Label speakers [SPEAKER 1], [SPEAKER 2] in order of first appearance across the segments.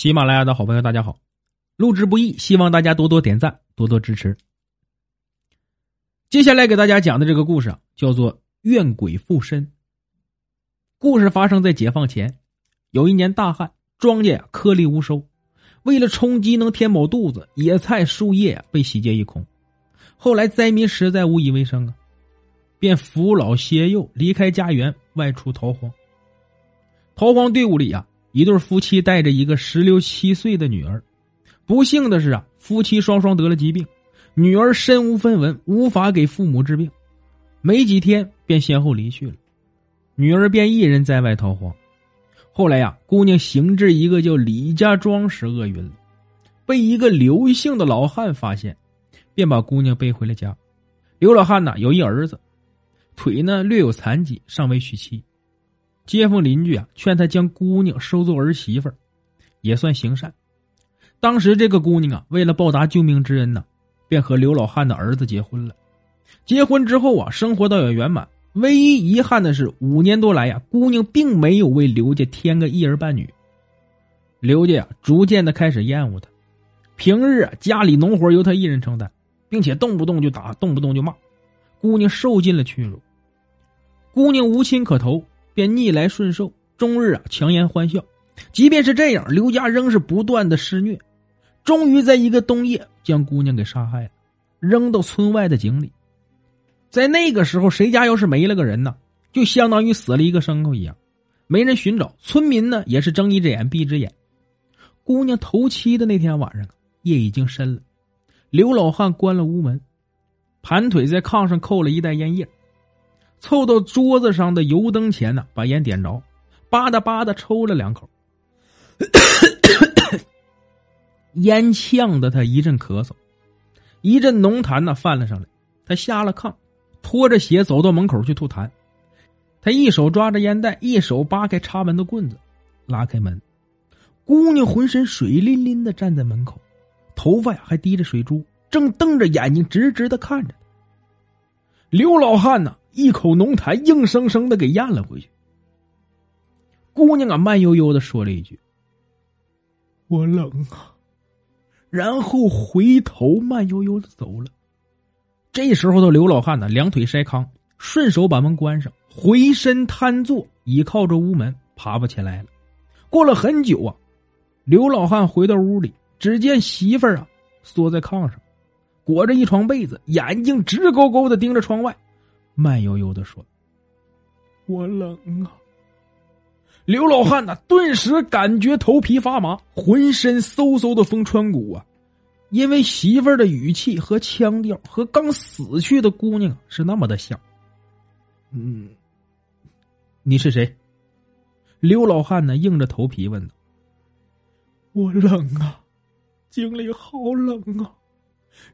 [SPEAKER 1] 喜马拉雅的好朋友，大家好！录制不易，希望大家多多点赞，多多支持。接下来给大家讲的这个故事啊，叫做《怨鬼附身》。故事发生在解放前，有一年大旱，庄稼颗粒无收，为了充饥能填饱肚子，野菜树叶被洗劫一空。后来灾民实在无以为生啊，便扶老携幼离开家园，外出逃荒。逃荒队伍里啊。一对夫妻带着一个十六七岁的女儿，不幸的是啊，夫妻双双得了疾病，女儿身无分文，无法给父母治病，没几天便先后离去了，女儿便一人在外逃荒。后来呀，姑娘行至一个叫李家庄时饿晕了，被一个刘姓的老汉发现，便把姑娘背回了家。刘老汉呢有一儿子，腿呢略有残疾，尚未娶妻。街坊邻居啊，劝他将姑娘收做儿媳妇也算行善。当时这个姑娘啊，为了报答救命之恩呢，便和刘老汉的儿子结婚了。结婚之后啊，生活倒也圆满。唯一遗憾的是，五年多来呀，姑娘并没有为刘家添个一儿半女。刘家呀，逐渐的开始厌恶她。平日啊，家里农活由她一人承担，并且动不动就打，动不动就骂，姑娘受尽了屈辱。姑娘无亲可投。便逆来顺受，终日啊强颜欢笑。即便是这样，刘家仍是不断的施虐。终于在一个冬夜，将姑娘给杀害了，扔到村外的井里。在那个时候，谁家要是没了个人呢，就相当于死了一个牲口一样，没人寻找。村民呢，也是睁一只眼闭一只眼。姑娘头七的那天晚上，夜已经深了。刘老汉关了屋门，盘腿在炕上扣了一袋烟叶。凑到桌子上的油灯前呢，把烟点着，吧嗒吧嗒抽了两口，烟呛得他一阵咳嗽，一阵浓痰呢泛了上来。他下了炕，拖着鞋走到门口去吐痰。他一手抓着烟袋，一手扒开插门的棍子，拉开门。姑娘浑身水淋淋的站在门口，头发呀还滴着水珠，正瞪着眼睛直直的看着刘老汉呢？一口浓痰硬生生的给咽了回去。姑娘啊，慢悠悠的说了一句：“我冷啊。”然后回头慢悠悠的走了。这时候的刘老汉呢，两腿筛糠，顺手把门关上，回身瘫坐，倚靠着屋门，爬不起来了。过了很久啊，刘老汉回到屋里，只见媳妇儿啊缩在炕上，裹着一床被子，眼睛直勾勾的盯着窗外。慢悠悠的说：“我冷啊。”刘老汉呐，顿时感觉头皮发麻，浑身嗖嗖的风穿骨啊！因为媳妇儿的语气和腔调和刚死去的姑娘是那么的像。嗯，你是谁？刘老汉呢，硬着头皮问道：“我冷啊，经理好冷啊！”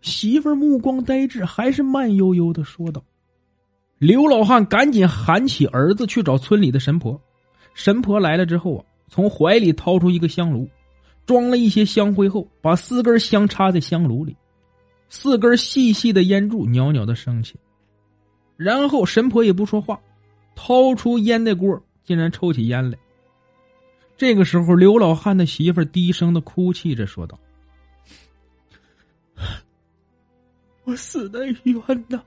[SPEAKER 1] 媳妇儿目光呆滞，还是慢悠悠的说道。刘老汉赶紧喊起儿子去找村里的神婆。神婆来了之后啊，从怀里掏出一个香炉，装了一些香灰后，把四根香插在香炉里，四根细细的烟柱袅袅的升起。然后神婆也不说话，掏出烟袋锅，竟然抽起烟来。这个时候，刘老汉的媳妇低声的哭泣着说道：“ 我死的冤呐！”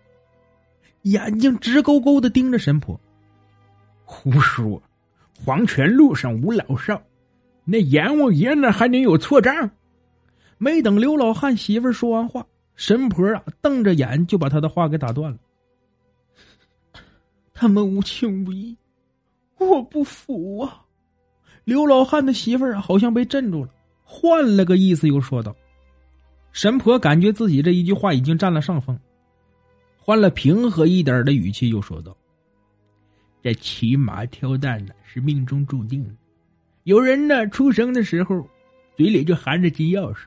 [SPEAKER 1] 眼睛直勾勾的盯着神婆，胡说！黄泉路上无老少，那阎王爷那还能有错账？没等刘老汉媳妇说完话，神婆啊瞪着眼就把他的话给打断了。他们无情无义，我不服啊！刘老汉的媳妇儿好像被镇住了，换了个意思又说道：“神婆感觉自己这一句话已经占了上风。”换了平和一点的语气，又说道：“这骑马挑担呢，是命中注定的。有人呢，出生的时候嘴里就含着金钥匙，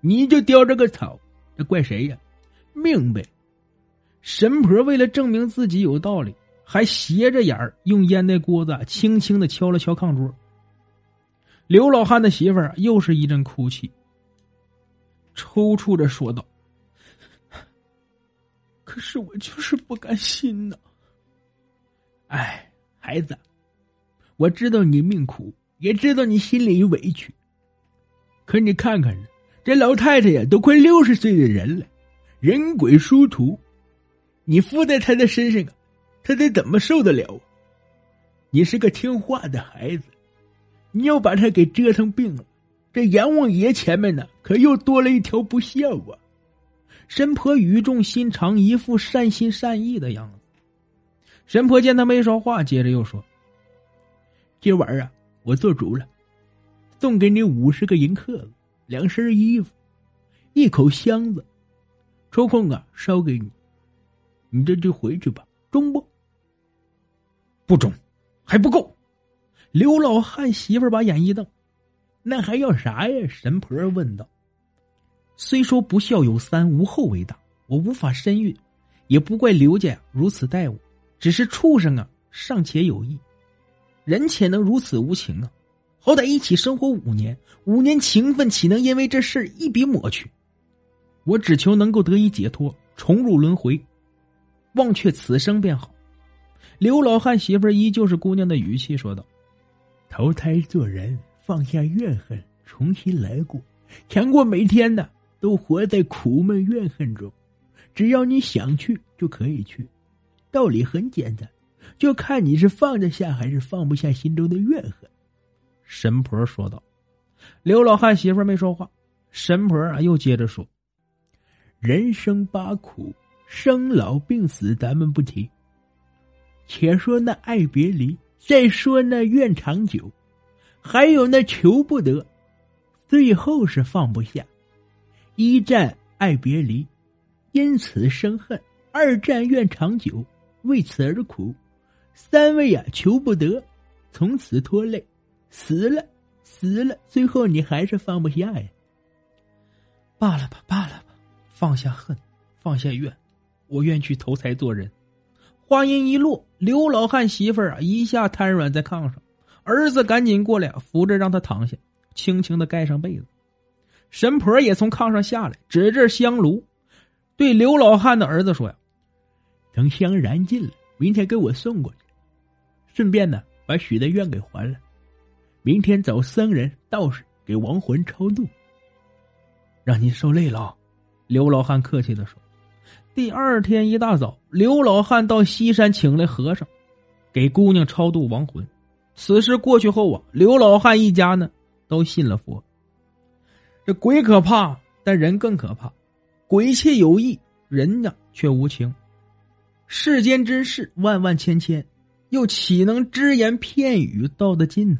[SPEAKER 1] 你就叼着个草，这怪谁呀？命呗。”神婆为了证明自己有道理，还斜着眼儿用烟袋锅子轻轻的敲了敲炕桌。刘老汉的媳妇儿又是一阵哭泣，抽搐着说道。可是我就是不甘心呐！哎，孩子，我知道你命苦，也知道你心里有委屈。
[SPEAKER 2] 可你看看这老太太呀，都快六十岁的人了，人鬼殊途，你附在她的身上啊，她得怎么受得了？你是个听话的孩子，你要把她给折腾病了，这阎王爷前面呢，可又多了一条不孝啊！
[SPEAKER 1] 神婆语重心长，一副善心善意的样子。神婆见他没说话，接着又说：“
[SPEAKER 2] 今晚啊，我做主了，送给你五十个银克子，两身衣服，一口箱子，抽空啊烧给你。你这就回去吧，中不？
[SPEAKER 1] 不中，还不够。”刘老汉媳妇把眼一瞪：“
[SPEAKER 2] 那还要啥呀？”神婆问道。
[SPEAKER 1] 虽说不孝有三，无后为大，我无法身孕，也不怪刘家如此待我。只是畜生啊，尚且有意，人且能如此无情啊？好歹一起生活五年，五年情分岂能因为这事一笔抹去？我只求能够得以解脱，重入轮回，忘却此生便好。刘老汉媳妇依旧是姑娘的语气说道：“
[SPEAKER 2] 投胎做人，放下怨恨，重新来过，强过每天的。”都活在苦闷怨恨中，只要你想去就可以去，道理很简单，就看你是放得下还是放不下心中的怨恨。”
[SPEAKER 1] 神婆说道。刘老汉媳妇没说话，神婆啊又接着说：“
[SPEAKER 2] 人生八苦，生老病死咱们不提，且说那爱别离，再说那怨长久，还有那求不得，最后是放不下。”一战爱别离，因此生恨；二战愿长久，为此而苦；三位啊求不得，从此拖累，死了死了，最后你还是放不下呀。
[SPEAKER 1] 罢了吧，罢了吧，放下恨，放下怨，我愿去投胎做人。话音一落，刘老汉媳妇儿啊一下瘫软在炕上，儿子赶紧过来扶着让他躺下，轻轻的盖上被子。神婆也从炕上下来，指着香炉，对刘老汉的儿子说：“呀，
[SPEAKER 2] 等香燃尽了，明天给我送过去，顺便呢把许的愿给还了。明天找僧人道士给亡魂超度。
[SPEAKER 1] 让您受累了。”刘老汉客气的说。第二天一大早，刘老汉到西山请来和尚，给姑娘超度亡魂。此事过去后啊，刘老汉一家呢都信了佛。这鬼可怕，但人更可怕。鬼且有意，人呢却无情。世间之事万万千千，又岂能只言片语道得尽呢？